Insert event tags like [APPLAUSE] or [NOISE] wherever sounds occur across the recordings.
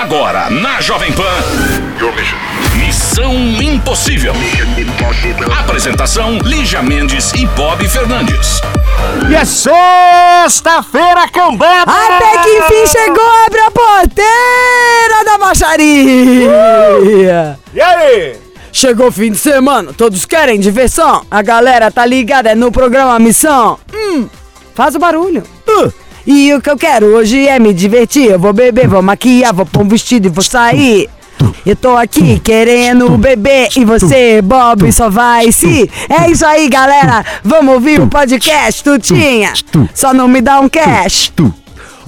Agora, na Jovem Pan. Missão Impossível. Apresentação: Lígia Mendes e Bob Fernandes. E é sexta-feira, cambada! Até que enfim chegou, abre a porteira da baixaria! E aí? Chegou o fim de semana, todos querem diversão. A galera tá ligada no programa Missão. Hum, faz o barulho. Uh, E o que eu quero hoje é me divertir. Eu vou beber, vou maquiar, vou pôr um vestido e vou sair. Eu tô aqui querendo beber e você, Bob, só vai se. É isso aí, galera. Vamos ouvir o podcast, Tutinha. Só não me dá um cash.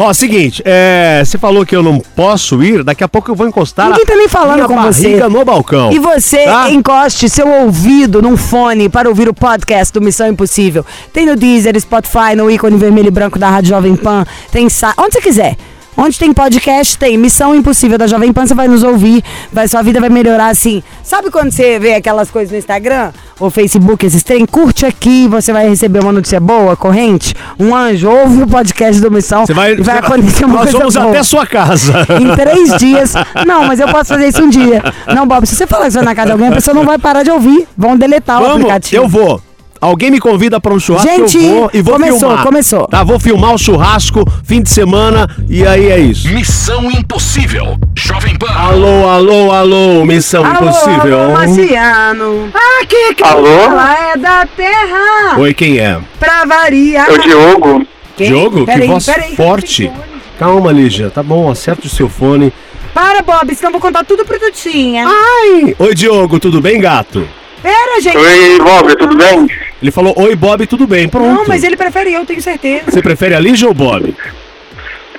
Ó, seguinte, é, você falou que eu não posso ir, daqui a pouco eu vou encostar Ninguém tá nem falando com você. barriga no balcão. E você Tá? encoste seu ouvido num fone para ouvir o podcast do Missão Impossível. Tem no Deezer, Spotify, no ícone vermelho e branco da Rádio Jovem Pan. Tem sa- onde você quiser. Onde tem podcast, tem Missão Impossível da Jovem Pan, você vai nos ouvir, vai, sua vida vai melhorar assim. Sabe quando você vê aquelas coisas no Instagram ou Facebook, esses trem? Curte aqui, você vai receber uma notícia boa, corrente, um anjo, ouve o podcast do Missão Você vai, e vai [LAUGHS] acontecer uma Nós coisa vamos boa. até sua casa. Em três dias. Não, mas eu posso fazer isso um dia. Não, Bob, se você falar que você vai na casa de alguém, a pessoa não vai parar de ouvir. Vão deletar o Vamos, aplicativo. eu vou. Alguém me convida para um churrasco, Gente, eu vou e vou começou, filmar. começou. Tá, vou filmar o churrasco, fim de semana, e aí é isso. Missão Impossível. Jovem Pan. Alô, alô, alô, missão Alô, impossível. alô, Marciano. Aqui que Alô? fala é da Terra. Oi, quem é? Pra variar. É o Diogo. Quem? Diogo? Peraí, que voz peraí. forte. Calma, Lígia, tá bom, acerta o seu fone. Para, Bob, senão eu vou contar tudo pro Tutinha. Ai! Oi, Diogo, tudo bem, gato? Pera, gente. Oi, Bob, tudo bem? Ele falou, oi, Bob, tudo bem, pronto. Não, mas ele prefere eu, tenho certeza. Você prefere a Lígia ou o Bob?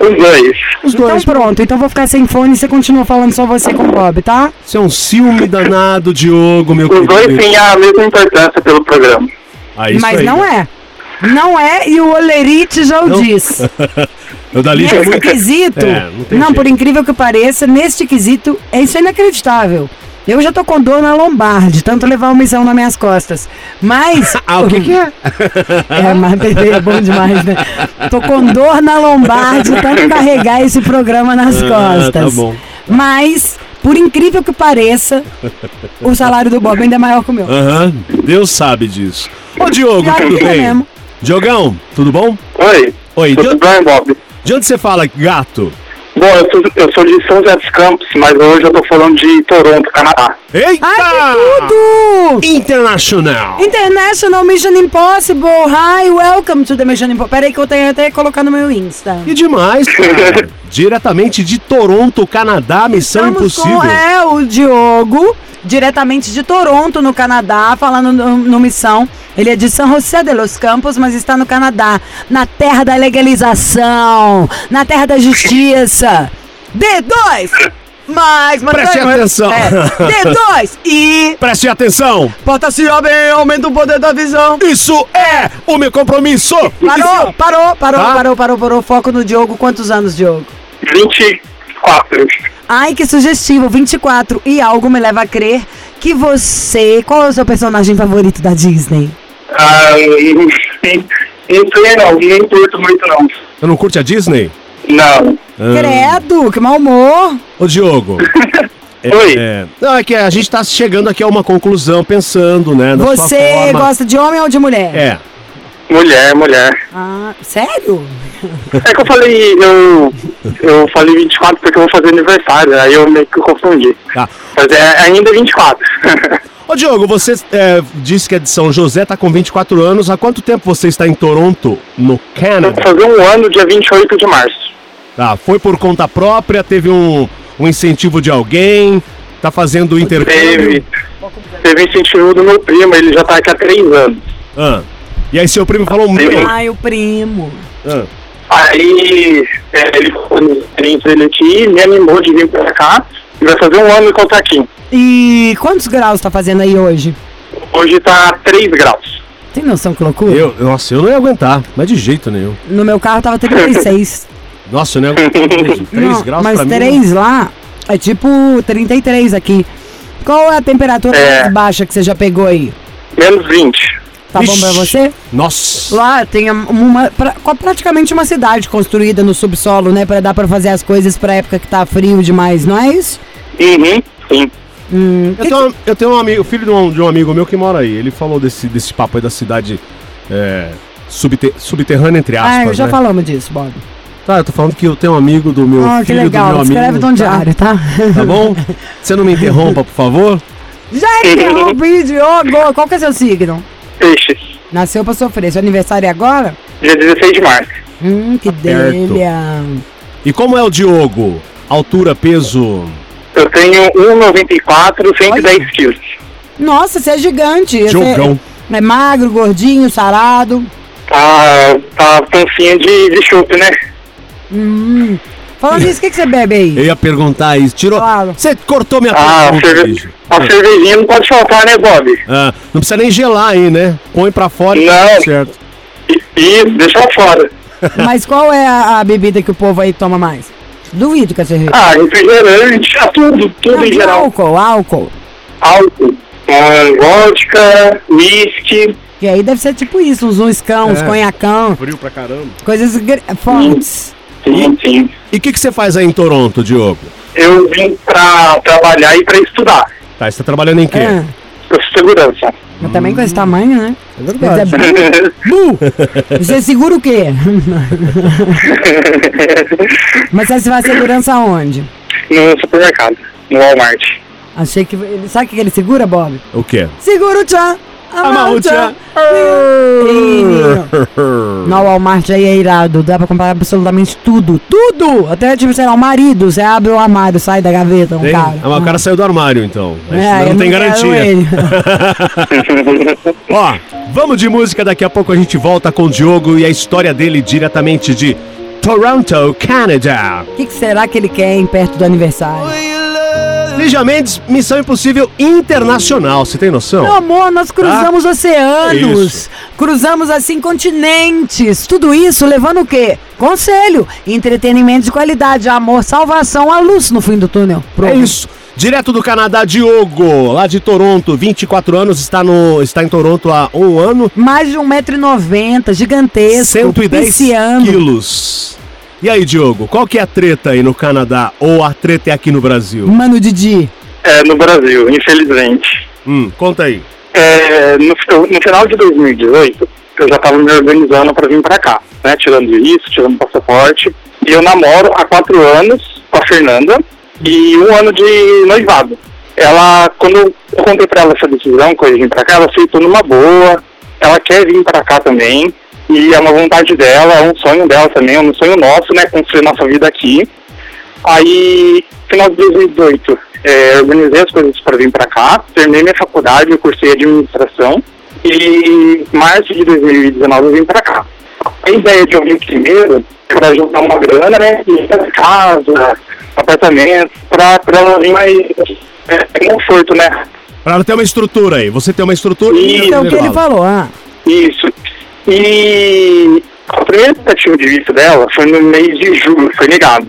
Os dois. Os Então pronto, então vou ficar sem fone e você continua falando só você com o Bob, tá? Você é um ciúme danado, Diogo, meu Os dois têm a mesma importância pelo programa. Ah, isso Mas aí. não é. Não é, e o Olerite já o Não. diz. [LAUGHS] O da Lígia é Nesse muito... quesito, É, não não, por incrível que pareça, neste quesito, é isso é inacreditável. Eu já tô com dor na lombar, de tanto levar o missão nas minhas costas. Mas. [LAUGHS] Ah, o que que é? [LAUGHS] É, mas bebê é bom demais, né? Tô com dor na lombar de tanto carregar esse programa nas Ah, costas. tá bom. Mas, por incrível que pareça, o salário do Bob ainda é maior que o meu. Aham, Deus sabe disso. Ô, Diogo, Pior tudo é bem? mesmo. Diogão, tudo bom? Oi, Oi, de, tudo bem, Bob? de onde você fala, gato? Bom, eu sou, eu sou de São José dos Campos, mas hoje eu tô falando de Toronto, Canadá. Eita! Ai, que tudo! Internacional! International Mission Impossible. Hi, welcome to the Mission Impossible. Peraí que eu tenho até que colocar no meu Insta. Que demais, [LAUGHS] cara. Diretamente de Toronto, Canadá, Missão Estamos Impossível. com é, o Diogo, diretamente de Toronto, no Canadá, falando no, no Missão. Ele é de São José de los Campos, mas está no Canadá, na terra da legalização, na terra da justiça. D2! Mais, mas Preste não, atenção. É, D2 e [LAUGHS] Preste atenção! porta-se bem, aumenta o poder da visão. Isso é o meu compromisso! Parou, parou, parou, Tá? parou, parou, parou. Foco no Diogo. Quantos anos, Diogo? 24. Ai, que sugestivo, 24. E algo me leva a crer que você. Qual é o seu personagem favorito da Disney? Ah, não sei não, nem curto muito não. Você não curte a Disney? Não. Ah. Credo, que mau humor. Ô, Diogo. [LAUGHS] é- Oi. é- não, é que a gente tá chegando aqui a uma conclusão, pensando, né? Na sua Você forma. gosta de homem ou de mulher? É. Mulher, mulher. Ah, sério? É que eu falei, eu, eu falei 24 porque eu vou fazer aniversário, aí eu meio que confundi. Tá. Mas é ainda 24. [LAUGHS] Ô, Diogo, você é, disse que é de São José, tá com 24 anos. Há quanto tempo você está em Toronto, no Vou Canadá? fazer um ano dia 28 de março. Tá, foi por conta própria? Teve um, um incentivo de alguém? Tá fazendo intercâmbio? Teve, teve incentivo do meu primo, ele já tá aqui há três anos. Ah. E aí seu primo falou, meu... Ai, o primo. Ah. Aí é, ele foi nos dele aqui, me animou de vir pra cá vai fazer um ano que eu tô aqui. E quantos graus tá fazendo aí hoje? Hoje tá 3 graus. Tem noção que loucura? Eu, nossa, eu não ia aguentar, mas de jeito nenhum. No meu carro tava 36. [LAUGHS] Nossa, aguentar. [LAUGHS] 3 Não, graus mas pra mim. 3 lá é tipo 33 aqui. Qual é a temperatura É. mais baixa que você já pegou aí? Menos 20. Tá bom Ixi. pra você? Nossa. Lá tem uma, pra- praticamente uma cidade construída no subsolo, né? Pra dar pra fazer as coisas pra época que tá frio demais, não é isso? Uhum, sim. Hum, Eu tenho, um- eu tenho um amigo, filho de um, de um amigo meu que mora aí. Ele falou desse, desse papo aí da cidade é, subter- subterrânea, entre aspas. ah, já né? falamos disso, Bob. Tá, eu tô falando que eu tenho um amigo do meu Ah, que filho do legal. meu Escreve amigo. no tá? diário, tá? Tá bom? Você não me interrompa, por favor? Já interrompi, Diogo. Qual que é seu signo? Peixes. Nasceu pra sofrer. Seu aniversário é agora? Dia 16 de março. Hum, que perto. delha. E como é o Diogo? Altura, peso. Eu tenho 1,94, 110 quilos. Nossa, você é gigante. Você Diogão. É magro, gordinho, sarado. Tá, tá pancinha de, de né? Hum. Falando nisso, o que, que você bebe aí? Eu ia perguntar isso. Tirou. Claro. Você cortou minha Ah, a, pergunta, cerve... bicho. a cervejinha não pode faltar, né, Bob? Ah, não precisa nem gelar aí, né? Põe pra fora e tá Não. tudo certo. I- Isso, deixa fora. Mas qual é a, a bebida que o povo aí toma mais? Duvido que é cerveja. Ah, refrigerante, ah, tudo, tudo Não, em geral. álcool, álcool. Álcool, ah, vodka, whisky. Que aí deve ser tipo isso, uns uiscão, uns É. conhacão, Frio pra caramba. coisas fortes. Sim, sim. E o que, que você faz aí em Toronto, Diogo? Eu vim pra trabalhar e pra estudar. Tá, você tá trabalhando em quê? É. Segurança. Mas também com esse tamanho, né? É Mas verdade. é. [LAUGHS] Você segura o quê? [LAUGHS] Mas você vai segurança aonde? no supermercado, no Walmart. Achei que. Sabe o que ele segura, Bob? O quê? Segura o tchan! O! Ei, menino. No Walmart aí é irado, dá pra comprar absolutamente tudo, tudo! Até tipo, sei lá, o marido, você abre o armário, sai da gaveta, um Tem? cara. Ah, mas o cara saiu do armário, então. É, não tem garantia. [LAUGHS] Ó, vamos de música, daqui a pouco a gente volta com o Diogo e a história dele diretamente de Toronto, Canadá. O que, que será que ele quer, hein, perto do aniversário? Lígia Mendes, Missão Impossível Internacional, você tem noção? Meu amor, nós cruzamos oceanos, Tá. Cruzamos assim continentes, tudo isso levando o quê? Conselho, entretenimento de qualidade, amor, salvação, a luz no fim do túnel. É Pronto. isso. Direto do Canadá, Diogo, lá de Toronto, 24 anos, está, no, está em Toronto há um ano, Mais de 1,90m, gigantesco, 110 pisciano. quilos. E aí, Diogo, qual que é a treta aí no Canadá ou a treta é aqui no Brasil? Mano Didi. É, no Brasil, infelizmente. Hum, conta aí. É, no, no final de 2018, eu já estava me organizando para vir para cá, né? Tirando isso, tirando passaporte. E eu namoro há quatro anos com a Fernanda e um ano de noivado. Ela, quando eu contei para ela essa decisão, que eu vir para cá, ela aceitou numa boa. Ela quer vir para cá também. E é uma vontade dela, é um sonho dela também, é um sonho nosso, né? Construir nossa vida aqui. Aí, final de 2018, é, organizei as coisas para vir para cá, terminei minha faculdade, eu cursei administração e em março de 2019 eu vim para cá. A ideia de eu vir primeiro é para juntar uma grana, né, e casa, apartamento, para ela vir mais é, é, conforto, né? Pra ela ter uma estrutura aí. Você tem uma estrutura? Isso, é o que ele falou, ah. Isso. E a primeira tentativa de visto dela foi no mês de julho, foi negado.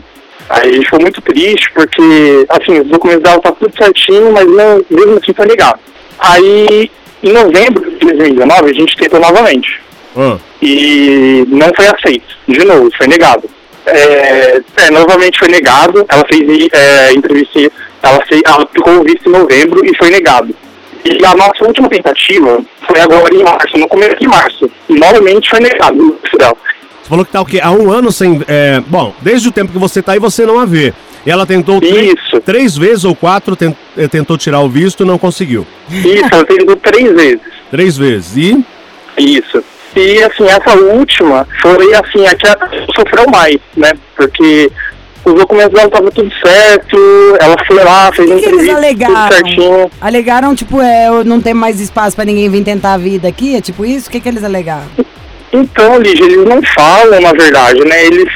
Aí a gente ficou muito triste porque, assim, os documentos dela tá tudo certinho, mas não, mesmo assim foi negado. Aí, em novembro de 2019, a gente tentou novamente. Ah, E não foi aceito. De novo, foi negado. É, é, novamente foi negado. Ela fez é, entrevista, ela, fez, ela aplicou o visto em novembro e foi negado. E a nossa última tentativa foi agora em março, no começo de março. Novamente foi negado o visto dela. você falou que tá o quê? Há um ano sem. é, bom, desde o tempo que você tá aí, você não a vê. E ela tentou três, Isso. três vezes ou quatro, ten- eh, tentou tirar o visto e não conseguiu. Isso, ela tentou três vezes. Três vezes. E. Isso. E assim, essa última foi assim, a que sofreu mais, né? Porque os documentos dela estavam tudo certo, ela foi lá, fez O que, que eles entrevista, tudo alegaram? certinho. Alegaram, tipo, é, não tem mais espaço pra ninguém vir tentar a vida aqui? É tipo isso? O que, que eles alegaram? Então, Lígia, eles não falam, na verdade, né? Eles,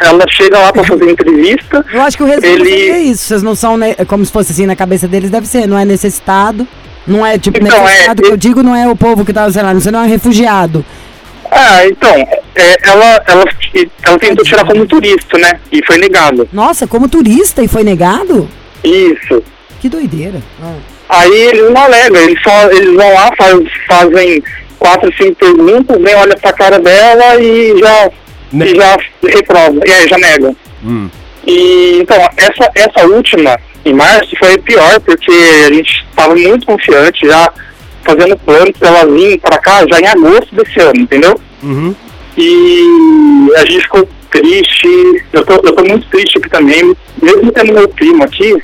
ela chega lá pra [LAUGHS] fazer entrevista. Eu acho que o resumo Ele- seria isso. Vocês não são, ne- como se fosse assim na cabeça deles, deve ser, não é necessitado. Não é tipo Então, é- necessitado, que eu digo não é o povo que tá, sei lá, você não é refugiado. Ah, então, é, ela, ela, ela tentou tirar como turista, né? E foi negado. Nossa, como turista e foi negado? Isso. Que doideira. Ah. Aí eles não alegam, eles, só, eles vão lá, faz, fazem quatro, cinco perguntas, nem olha pra cara dela e já, Ne- e já reprova, e aí já nega. Hum. E então, essa, essa última, em março, foi pior, porque a gente estava muito confiante, já fazendo planos pra ela vir pra cá já em agosto desse ano, entendeu? Uhum. E a gente ficou triste, eu tô, eu tô muito triste aqui também, mesmo tendo meu primo aqui,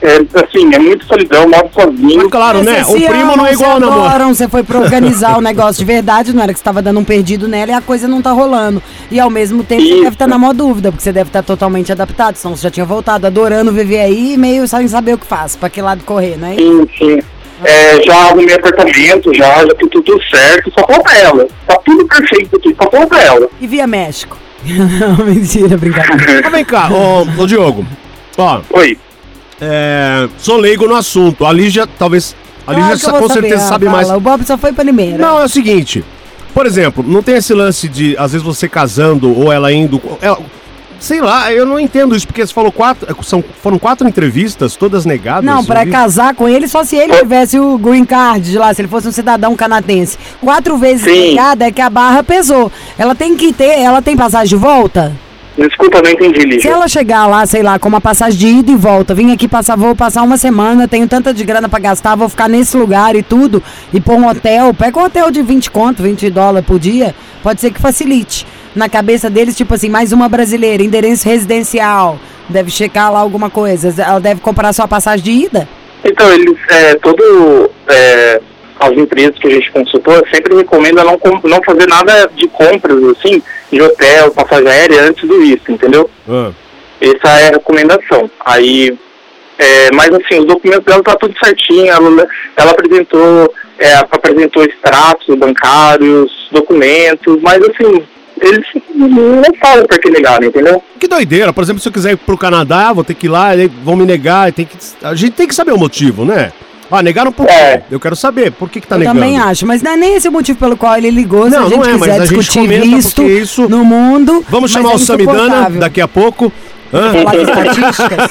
é, assim, é muito solidão, moro sozinho. Mas claro, né? O primo não é igual namoro. adoram, Você foi pra organizar o negócio de verdade, não era que você tava dando um perdido nela e a coisa não tá rolando. E ao mesmo tempo você Isso. deve estar na maior dúvida, porque você deve estar totalmente adaptado, senão você já tinha voltado adorando viver aí e meio sem saber o que faz, pra que lado correr, né? Sim, sim. É, já arrumei apartamento, já, já tem tudo certo, só falta ela. Tá tudo perfeito aqui, só falta ela. E via México. não, [LAUGHS] mentira, brincadeira. Mas [LAUGHS] vem cá, ô, ô Diogo. Ó, Oi. é, sou leigo no assunto. A Lígia, talvez. A Lígia sa- vou com saber, certeza ah, sabe mais. fala, O Bob só foi primeira. Não, é o seguinte. Por exemplo, não tem esse lance de, às vezes, você casando ou ela indo. ela- sei lá, eu não entendo isso, porque você falou quatro. São, foram quatro entrevistas, todas negadas. Não, vi. casar com ele, só se ele tivesse o green card de lá, se ele fosse um cidadão canadense. Quatro vezes Sim. negada é que a barra pesou. Ela tem que ter, ela tem passagem de volta? Desculpa, não entendi, Se Lígia. ela chegar lá, sei lá, com uma passagem de ida e volta, vim aqui passar, vou passar uma semana, tenho tanta de grana pra gastar, vou ficar nesse lugar e tudo, e pôr um hotel, pega um hotel de 20 conto, 20 dólares por dia, pode ser que facilite. Na cabeça deles, tipo assim, mais uma brasileira, endereço residencial, deve checar lá alguma coisa, ela deve comprar sua passagem de ida? Então, eles, é, todo, é, as empresas que a gente consultou, sempre recomenda não, não fazer nada de compras, assim, de hotel, passagem aérea antes do visto, entendeu? Ah, Essa é a recomendação. Aí, é, mas assim, os documentos dela tá tudo certinho, ela, ela apresentou, é, apresentou extratos bancários, documentos, mas assim, eles não falam pra que negar, entendeu? que doideira. Por exemplo, se eu quiser ir pro Canadá, vou ter que ir lá, vão me negar. Tem que, a gente tem que saber o motivo, né? Ah, negaram por quê? É. Eu quero saber por que, que tá Eu negando. também acho, mas não é nem esse o motivo pelo qual ele ligou, se Não, a gente não é, mas quiser a gente discutir porque isso- no mundo. Vamos chamar é o Samidana daqui a pouco. Falar de estatísticas.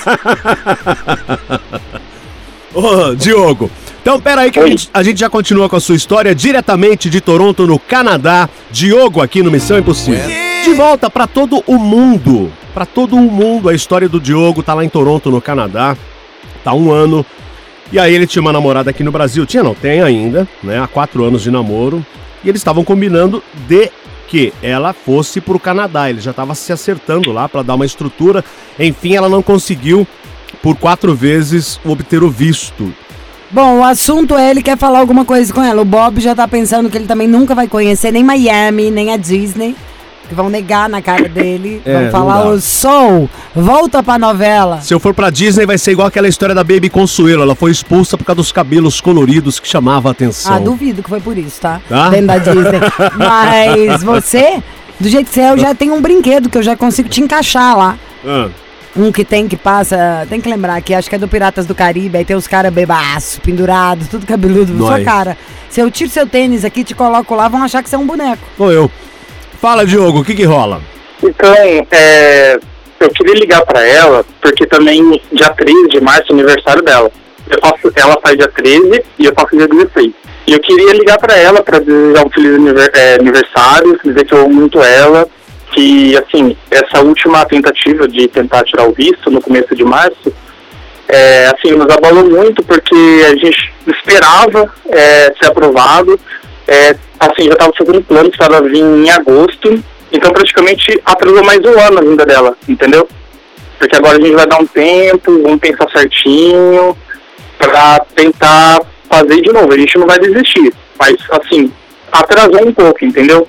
[LAUGHS] Ô, Diogo. Então, pera aí que a Oi. gente, a gente já continua com a sua história diretamente de Toronto, no Canadá. Diogo aqui no Missão Impossível. De volta pra todo o mundo. Pra todo o mundo. A história do Diogo tá lá em Toronto, no Canadá. Tá um ano. E aí ele tinha uma namorada aqui no Brasil. Tinha, não, tem ainda, né? Há quatro anos de namoro. E eles estavam combinando de que ela fosse pro Canadá. Ele já tava se acertando lá pra dar uma estrutura. Enfim, ela não conseguiu por quatro vezes obter o visto. Bom, o assunto é ele quer falar alguma coisa com ela. O Bob já tá pensando que ele também nunca vai conhecer nem Miami, nem a Disney. Que vão negar na cara dele. É, vão falar, o Soul, volta pra novela. Se eu for pra Disney, vai ser igual aquela história da Baby Consuelo. Ela foi expulsa por causa dos cabelos coloridos que chamava a atenção. Ah, duvido que foi por isso, tá? Tá? Dentro da Disney. [LAUGHS] Mas você, do jeito que você é, eu já tenho um brinquedo que eu já consigo te encaixar lá. Ah, Um que tem que passa, tem que lembrar que acho que é do Piratas do Caribe, aí tem os caras bebaço, pendurados, tudo cabeludo, sua Nós. cara. Se eu tiro seu tênis aqui, te coloco lá, vão achar que você é um boneco. sou eu. Fala, Diogo, o que que rola? Então, é, eu queria ligar pra ela, porque também dia 13 de março é aniversário dela. Eu faço, ela faz dia 13 e eu faço dia 16. E eu queria ligar pra ela pra desejar um feliz é, aniversário, dizer que eu amo muito ela, que, assim, essa última tentativa de tentar tirar o visto no começo de março, é, assim, nos abalou muito porque a gente esperava é, ser aprovado, é, assim, já estava planos para ela vir em agosto, então praticamente atrasou mais um ano a vinda dela, entendeu? Porque agora a gente vai dar um tempo, vamos pensar certinho, para tentar fazer de novo, a gente não vai desistir, mas assim, atrasou um pouco, entendeu?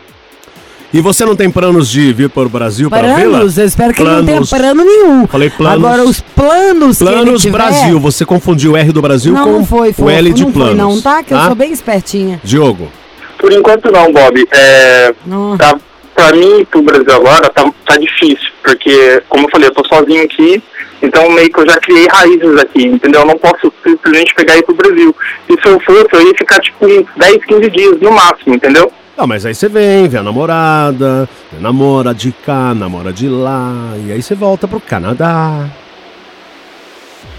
E você não tem planos de vir para o Brasil para vê-la? Planos, eu espero que ele não tenha Planos. plano nenhum. Falei planos. Agora, os planos Planos tiver... Brasil. Você confundiu o R do Brasil Não, com não foi, foi. o L de não planos. foi não, tá? Que eu sou bem espertinha. Diogo. Por enquanto não, Bob. É, Não. tá, pra mim, pro Brasil agora, tá, tá difícil, porque, como eu falei, eu tô sozinho aqui, então meio que eu já criei raízes aqui, entendeu? Eu não posso simplesmente pegar e ir pro Brasil. E se eu fosse, eu ia ficar, tipo, uns 10, 15 dias no máximo, entendeu? Ah, mas aí você vem, vê a namorada, namora de cá, namora de lá, e aí você volta pro Canadá.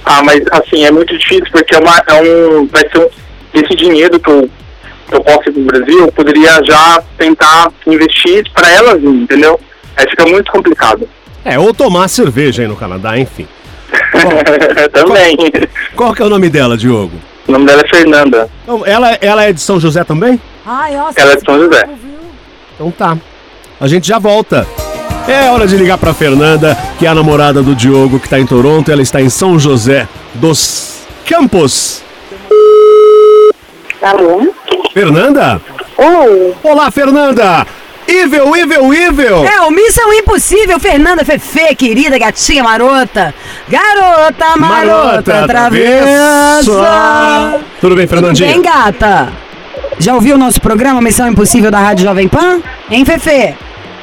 Ah, mas, assim, é muito difícil, porque é, uma, é um... vai ser um... Esse dinheiro que eu eu posso ir pro Brasil, eu poderia já tentar investir para ela vir, entendeu? Aí fica muito complicado. É, ou tomar cerveja aí no Canadá, enfim. [LAUGHS] também. Qual que é o nome dela, Diogo? O nome dela é Fernanda. Então, ela, ela é de São José também? Ai, nossa. Ela é de São José. Então tá. A gente já volta. É hora de ligar pra Fernanda, que é a namorada do Diogo, que tá em Toronto. Ela está em São José dos Campos. Alô? Fernanda? Oi. Olá, Fernanda! Evil, evil, evil! É, o Missão Impossível, Fernanda Fefe, querida gatinha marota. Garota marota, travessa. Tudo bem, Tudo Fernandinha? bem, gata? Já ouviu o nosso programa Missão Impossível da Rádio Jovem Pan? Hein, Fefe?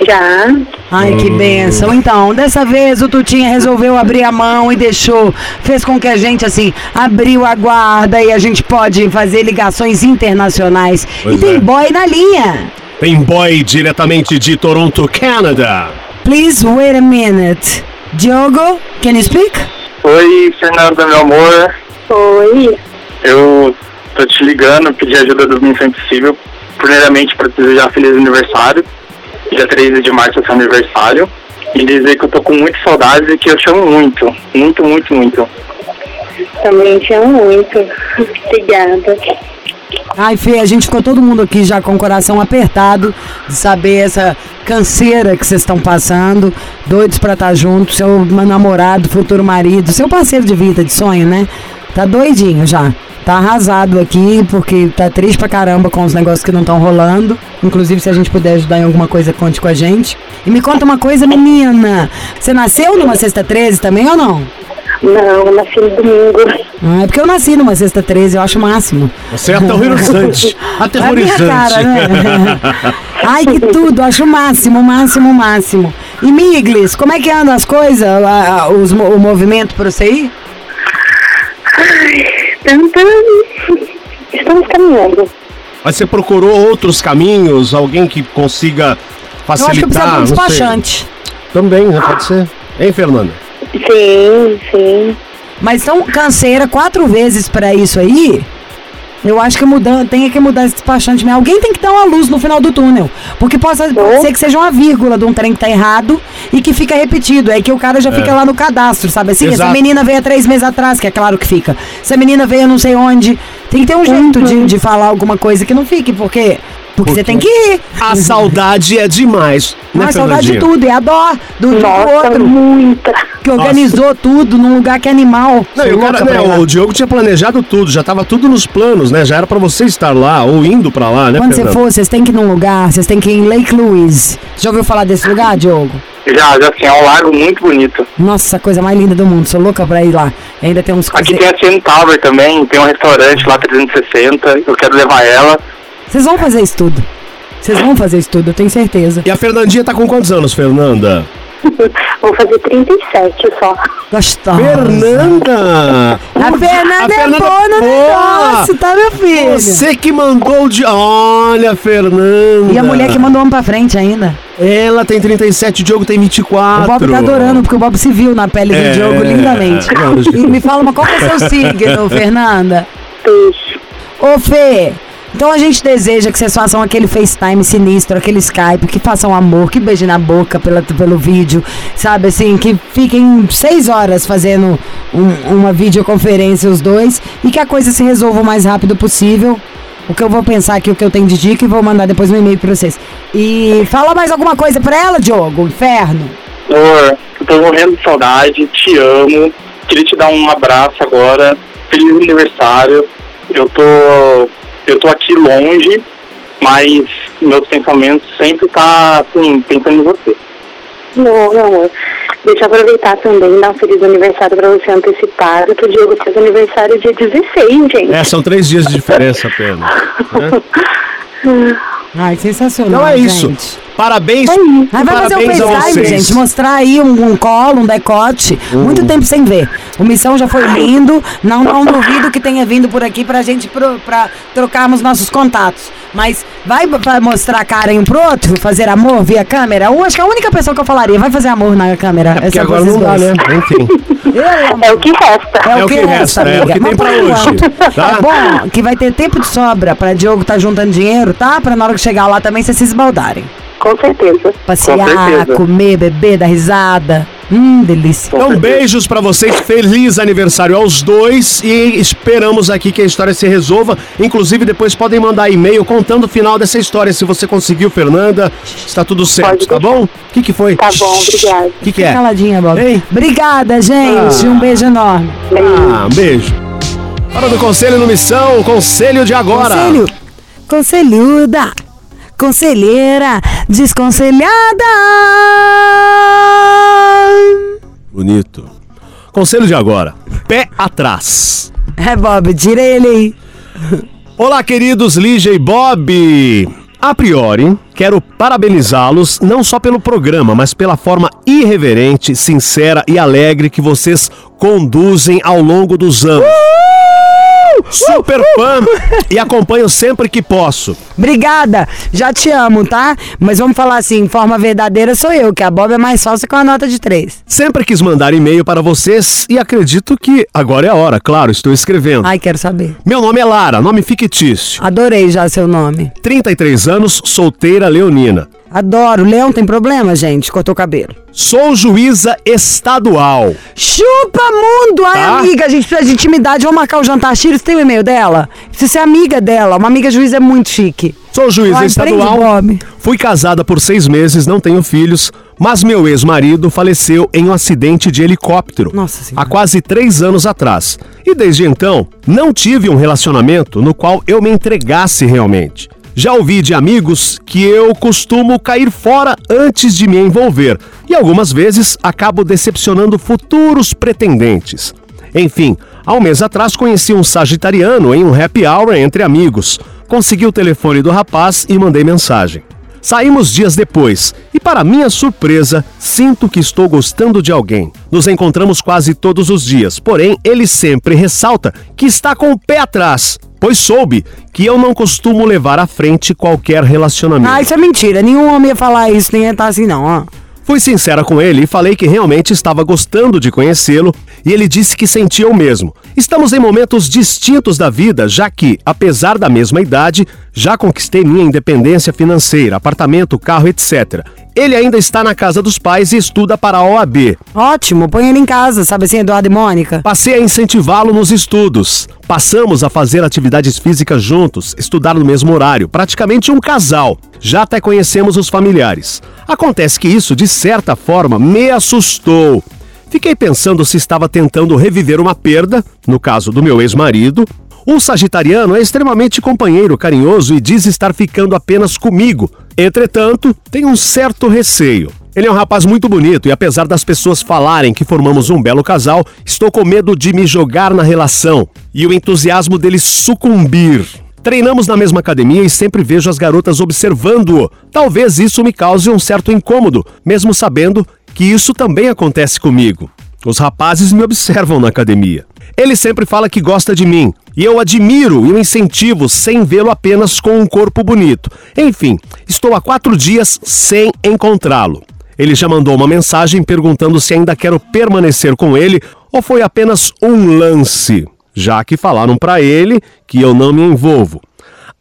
Já. Ai, que bênção. Então, dessa vez o Tutinha resolveu abrir a mão e deixou, fez com que a gente, assim, abriu a guarda e a gente pode fazer ligações internacionais. Pois e tem é. boy na linha. Tem boy diretamente de Toronto, Canadá. Please wait a minute. Diogo, can you speak? Oi, Fernanda, meu amor. Oi. Eu tô te ligando, pedir ajuda do Missão Impossível. Primeiramente, para te desejar feliz aniversário. Dia 13 de março é seu aniversário. E dizer que eu tô com muita saudade e que eu te amo muito. Muito, muito, muito. Também te amo muito. Obrigada. Ai, Fê, a gente ficou todo mundo aqui já com o coração apertado de saber essa canseira que vocês estão passando, doidos pra estar junto, seu namorado, futuro marido, seu parceiro de vida, de sonho, né? Tá doidinho já. Tá arrasado aqui, porque tá triste pra caramba com os negócios que não estão rolando. Inclusive, se a gente puder ajudar em alguma coisa, conte com a gente. E me conta uma coisa, menina. Você nasceu numa sexta 13 também ou não? Não, eu nasci no domingo. Ah, é porque eu nasci numa sexta 13, eu acho o máximo. Você é aterrorizante. [LAUGHS] É a Aterrorizante. minha cara, né? [LAUGHS] Ai, que tudo, acho o máximo, o máximo, o máximo. E Miglis, como é que andam as coisas, os o movimento pra você ir? Tentando. Estamos caminhando. Mas você procurou outros caminhos? Alguém que consiga Eu acho que precisa facilitar? de um despachante. Também, né? Pode ser. Hein, Fernanda? Sim, sim. Mas então, canseira quatro vezes pra isso aí, eu acho que mudando, tem que mudar esse despachante mesmo. Alguém tem que dar uma luz no final do túnel. Porque possa, pode ser que seja uma vírgula de um trem que tá errado e que fica repetido. É que o cara já fica lá no cadastro, sabe assim? Essa Exato. menina veio há três meses atrás, que é claro que fica. Essa menina veio não sei onde. Tem que ter um jeito de, de falar alguma coisa que não fique, porque. Porque você tem que ir. A saudade é demais. Né, é saudade de tudo, é a dó do, do Nossa, outro. muita. Que organizou tudo num lugar que é animal. Não, e o, cara, né, o Diogo tinha planejado tudo, já tava tudo nos planos, né? Já era pra você estar lá ou indo pra lá, né, Quando você Fernanda? for, vocês têm que ir num lugar, vocês têm que ir em Lake Louise. Você já ouviu falar desse lugar, Diogo? Já, já assim, é um lago muito bonito. Nossa, coisa mais linda do mundo, sou louca pra ir lá. Ainda tem uns Aqui tem a CN Tower também, tem um restaurante lá 360, eu quero levar ela. Vocês vão fazer isso tudo. Vocês vão fazer isso tudo, eu tenho certeza. E a Fernandinha tá com quantos anos, Fernanda? [LAUGHS] Vou fazer 37 só. Gostosa. Fernanda! A Fernanda é Fernanda- boa no negócio, tá, meu filho? Você que mandou de. Olha, Fernanda! E a mulher que mandou um pra frente ainda. Ela tem 37, o Diogo tem 24. O Bob tá adorando, porque o Bob se viu na pele do É, Diogo lindamente. E me fala, mas qual que é o seu [LAUGHS] signo, Fernanda? Peixe. Ô, Fê, então a gente deseja que vocês façam aquele FaceTime sinistro, aquele Skype, que façam amor, que beijem na boca pela, pelo vídeo, sabe assim, que fiquem seis horas fazendo um- uma videoconferência os dois e que a coisa se resolva o mais rápido possível. O que eu vou pensar aqui, o que eu tenho de dica e vou mandar depois no e-mail pra vocês. E fala mais alguma coisa pra ela, Diogo, inferno. Amor, eu tô morrendo de saudade, te amo. Queria te dar um abraço agora. Feliz aniversário. Eu tô. Eu tô aqui longe, mas meus pensamentos sempre tá assim, pensando em você. Não, meu amor. Deixa eu aproveitar também e dar um feliz aniversário pra você antecipado, que o Diogo fez aniversário dia 16, gente. É, são três dias de diferença apenas. né? [LAUGHS] Ai, sensacional. Então é isso. gente. Parabéns. Aí vai fazer um parabéns a FaceTime, gente. Mostrar aí um, um colo, um decote. Muito tempo sem ver. O Missão já foi lindo. Não, não duvido que tenha vindo por aqui pra gente pro, pra trocarmos nossos contatos. Mas vai pra mostrar a cara um pro outro, fazer amor via câmera? Eu acho que é a única pessoa que eu falaria, vai fazer amor na câmera. É porque Essa agora não dá, né? Enfim. [LAUGHS] É o que resta. É, o que, resta, é o amiga. que tem pra hoje, tá? É bom que vai ter tempo de sobra pra Diogo tá juntando dinheiro, tá? Pra na hora que chegar lá também vocês se esbaldarem. Com certeza. Passear, certeza. comer, beber, dar risada. Hum, delícia. Então, beijos pra vocês, feliz aniversário aos dois e esperamos aqui que a história se resolva. Inclusive, depois podem mandar e-mail contando o final dessa história. Se você conseguiu, Fernanda, está tudo certo, tá bom? O que, que foi? Tá bom, obrigada. O que, que é? Caladinha, Bob. Ei. Obrigada, gente. Ah. Um beijo enorme. Ah, um beijo. Hora do Conselho no Missão, Conselho de agora. Conselho. Conselhuda. Conselheira. Desconselhada. Bonito. Conselho de agora. Pé atrás. É, Bob, tira ele aí. [LAUGHS] Olá, queridos Lígia e Bob! A priori, quero parabenizá-los não só pelo programa, mas pela forma irreverente, sincera e alegre que vocês conduzem ao longo dos anos. Super fã e acompanho sempre que posso. Obrigada. Já te amo, tá? Mas vamos falar assim, forma verdadeira sou eu, que a Bob é mais falsa com a nota de três. Sempre quis mandar e-mail para vocês e acredito que agora é a hora, claro, estou escrevendo. Ai, quero saber. Meu nome é Lara, nome fictício. Adorei já seu nome. 33 anos, solteira leonina. Adoro. Leão tem problema, gente? Cortou o cabelo. Sou juíza estadual. Chupa mundo! Ai, Tá. amiga, a gente precisa de intimidade. Vamos marcar o jantar Chile. Você tem o e-mail dela? Precisa ser amiga dela. Uma amiga juíza é muito chique. Sou juíza Ai, estadual. Fui casada por seis meses, não tenho filhos, mas meu ex-marido faleceu em um acidente de helicóptero. Nossa. Há quase três anos atrás. E desde então, não tive um relacionamento no qual eu me entregasse realmente. Já ouvi de amigos que eu costumo cair fora antes de me envolver, e algumas vezes acabo decepcionando futuros pretendentes. Enfim, há um mês atrás conheci um sagitariano em um happy hour entre amigos. Consegui o telefone do rapaz e mandei mensagem. Saímos dias depois e, para minha surpresa, sinto que estou gostando de alguém. Nos encontramos quase todos os dias, porém, ele sempre ressalta que está com o pé atrás, pois soube que eu não costumo levar à frente qualquer relacionamento. Ah, isso é mentira. Nenhum homem ia falar isso, nem ia estar assim, não. Ó. Fui sincera com ele e falei que realmente estava gostando de conhecê-lo e ele disse que sentia o mesmo. Estamos em momentos distintos da vida, já que, apesar da mesma idade, já conquistei minha independência financeira, apartamento, carro, etc. Ele ainda está na casa dos pais e estuda para a OAB. Ótimo, põe ele em casa, sabe assim, Eduardo e Mônica? Passei a incentivá-lo nos estudos. Passamos a fazer atividades físicas juntos, estudar no mesmo horário, praticamente um casal. Já até conhecemos os familiares. Acontece que isso, de certa forma, me assustou. Fiquei pensando se estava tentando reviver uma perda, no caso do meu ex-marido. O sagitariano é extremamente companheiro, carinhoso e diz estar ficando apenas comigo. Entretanto, tem um certo receio. Ele é um rapaz muito bonito e apesar das pessoas falarem que formamos um belo casal, estou com medo de me jogar na relação e o entusiasmo dele sucumbir. Treinamos na mesma academia e sempre vejo as garotas observando-o. Talvez isso me cause um certo incômodo, mesmo sabendo que isso também acontece comigo. Os rapazes me observam na academia. Ele sempre fala que gosta de mim, e eu admiro e o incentivo sem vê-lo apenas com um corpo bonito. Enfim, estou há quatro dias sem encontrá-lo. Ele já mandou uma mensagem perguntando se ainda quero permanecer com ele ou foi apenas um lance, já que falaram pra ele que eu não me envolvo.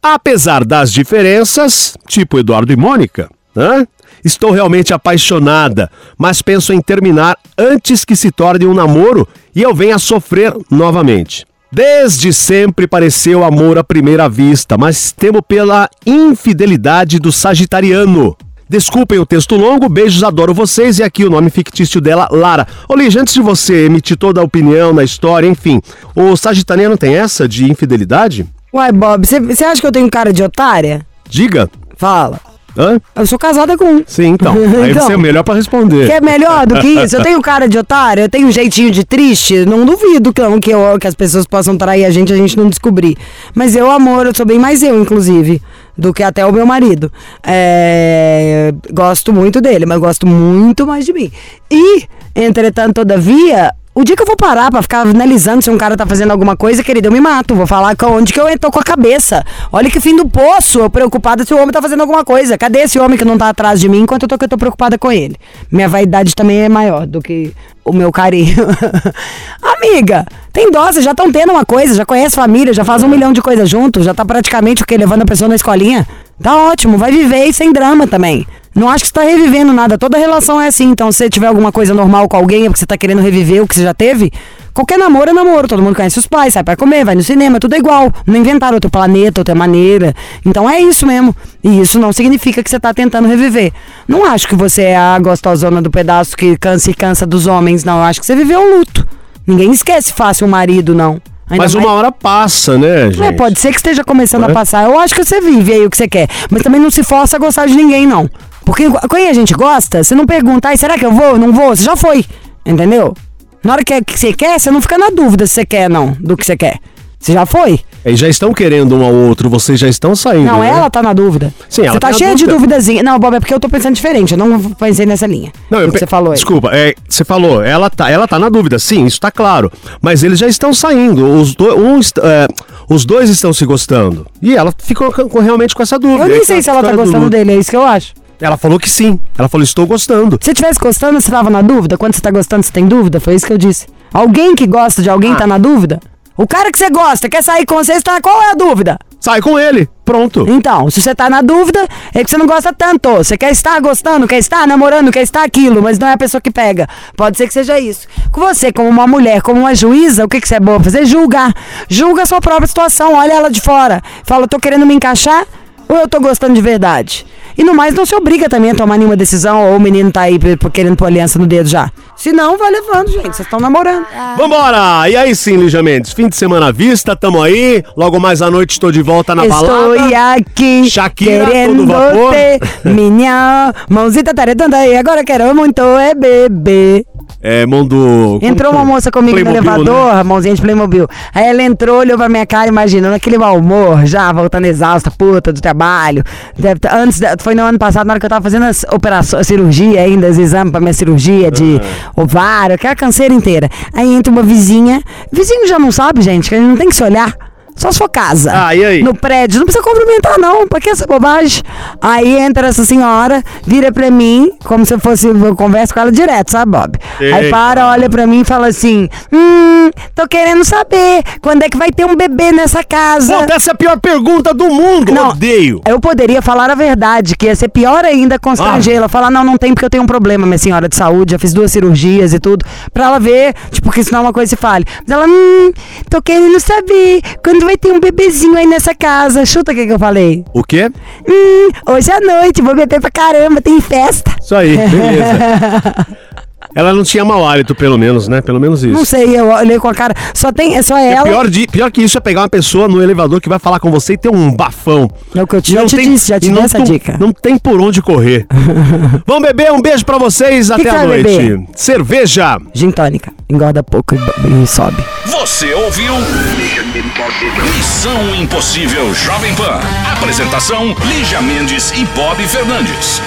Apesar das diferenças, tipo Eduardo e Mônica, né? Estou realmente apaixonada, mas penso em terminar antes que se torne um namoro e eu venha sofrer novamente. Desde sempre pareceu amor à primeira vista, mas temo pela infidelidade do sagitariano. Desculpem o texto longo, beijos, adoro vocês. E aqui o nome fictício dela, Lara. Ô, Lígia, antes de você emitir toda a opinião na história, enfim, o sagitariano tem essa de infidelidade? Uai, Bob, você acha que eu tenho cara de otária? Diga. Fala. Hã? Eu sou casada com um. Sim, então. [LAUGHS] Aí Então. você é o melhor pra responder. Quer melhor do que isso? Eu tenho cara de otária, eu tenho um jeitinho de triste. Não duvido que, eu- que, eu- que as pessoas possam trair a gente, a gente não descobrir. Mas eu, amor, eu sou bem mais eu, inclusive, do que até o meu marido. É, gosto muito dele, mas gosto muito mais de mim. E, entretanto, todavia, O dia que eu vou parar pra ficar analisando se um cara tá fazendo alguma coisa, querido, eu me mato. Vou falar onde que eu tô com a cabeça. Olha que fim do poço, eu preocupada se o homem tá fazendo alguma coisa. Cadê esse homem que não tá atrás de mim enquanto eu tô, que eu tô preocupada com ele? Minha vaidade também é maior do que o meu carinho. [LAUGHS] Amiga, tem dó, vocês já estão tendo uma coisa, já conhece família, já faz um milhão de coisas juntos, já tá praticamente o que? Levando a pessoa na escolinha? Tá ótimo, vai viver e sem drama também. Não acho que você tá revivendo nada. Toda relação é assim. Então, se você tiver alguma coisa normal com alguém, é porque você tá querendo reviver o que você já teve. Qualquer namoro é namoro. Todo mundo conhece os pais, sai pra comer, vai no cinema, tudo é igual. Não inventaram outro planeta, outra maneira. Então é isso mesmo. E isso não significa que você tá tentando reviver. Não acho que você é a gostosona do pedaço que cansa e cansa dos homens, não. Eu acho que você viveu um luto. Ninguém esquece fácil o marido, não. Ainda Mas uma mais- hora passa, né, gente? é, pode ser que esteja começando É. a passar. Eu acho que você vive aí o que você quer. Mas também não se força a gostar de ninguém, não. Porque quando a gente gosta, você não pergunta, será que eu vou? Não vou? Você já foi. Entendeu? Na hora que, é que você quer, você não fica na dúvida se você quer, não, do que você quer. Você já foi? Eles já estão querendo um ao outro, vocês já estão saindo. Não, né? ela tá na dúvida. Sim, ela Você tá a cheia de dúvida. duvidazinha. Não, Bob, é porque eu tô pensando diferente. Eu não pensei nessa linha. Não, eu pe- você falou aí. Desculpa, é, você falou, ela tá, ela tá na dúvida, sim, isso tá claro. Mas eles já estão saindo, os, do, um é, os dois estão se gostando. E ela ficou realmente com essa dúvida. Eu nem sei tá se ela tá gostando dele, é isso que eu acho. Ela falou que sim. Ela falou, estou gostando. Se você tivesse gostando, você tava na dúvida? Quando você tá gostando, você tem dúvida? Foi isso que eu disse. Alguém que gosta de alguém Ah. tá na dúvida? O cara que você gosta, quer sair com você, você tá... qual é a dúvida? Sai com ele, pronto. Então, se você tá na dúvida, é que você não gosta tanto. Você quer estar gostando, quer estar namorando, quer estar aquilo, mas não é a pessoa que pega. Pode ser que seja isso. Com você, como uma mulher, como uma juíza, o que, que você é boa fazer? Julgar. Julga a sua própria situação, olha ela de fora. Fala, tô querendo me encaixar ou eu tô gostando de verdade? E no mais, não se obriga também a tomar nenhuma decisão, ou o menino tá aí querendo pôr aliança no dedo já. Se não, vai levando, gente. Vocês estão namorando. Vambora! E aí sim, Lígia Mendes, fim de semana à vista, tamo aí. Logo mais à noite estou de volta na Estou balada. aqui Shakira, todo querendo vapor. ter minha mãozita taretando aí. Agora quero muito é beber. É, mundo... Entrou uma moça comigo no Playmobil, elevador, né? mãozinha de Playmobil. Aí ela entrou, olhou pra minha cara, imaginando aquele mau humor, já voltando exausta, puta do trabalho. Deve antes, da- foi no ano passado, na hora que eu tava fazendo as operações, a cirurgia ainda, os exames pra minha cirurgia de ovário, aquela canseira inteira. Aí entra uma vizinha. Vizinho já não sabe, gente, que a gente não tem que se olhar. Só se for casa. Ah, e aí? No prédio. Não precisa cumprimentar, não. Pra que essa bobagem? Aí entra essa senhora, vira pra mim, como se eu fosse. Eu converso com ela direto, sabe, Bob? Aí para, olha pra mim e fala assim: Hum, tô querendo saber quando é que vai ter um bebê nessa casa. Puta, essa é a pior pergunta do mundo. Não. Odeio. Eu poderia falar a verdade, que ia ser pior ainda constranger Ah. ela. Falar, não, não tem porque eu tenho um problema, minha senhora de saúde, já fiz duas cirurgias e tudo. Pra ela ver, tipo, que senão uma coisa se fale. Mas ela, hum, tô querendo saber quando vai ter um bebezinho aí nessa casa. Chuta o que, que eu falei. O quê? Hum, hoje à noite, vou beber pra caramba, tem festa. Isso aí, beleza. [LAUGHS] Ela não tinha mau hálito, pelo menos, né? Pelo menos isso. Não sei, eu olhei com a cara. Só tem, é só ela. Pior, de- pior que isso é pegar uma pessoa no elevador que vai falar com você e ter um bafão. É o que eu te- já te disse, já te dei não essa dica. Não tem por onde correr. [LAUGHS] Vamos beber, um beijo pra vocês, até que a noite. beber? Cerveja. Gin tônica. Engorda pouco e, e sobe. Você ouviu? Missão Impossível Jovem Pan. Apresentação: Lígia Mendes e Bob Fernandes.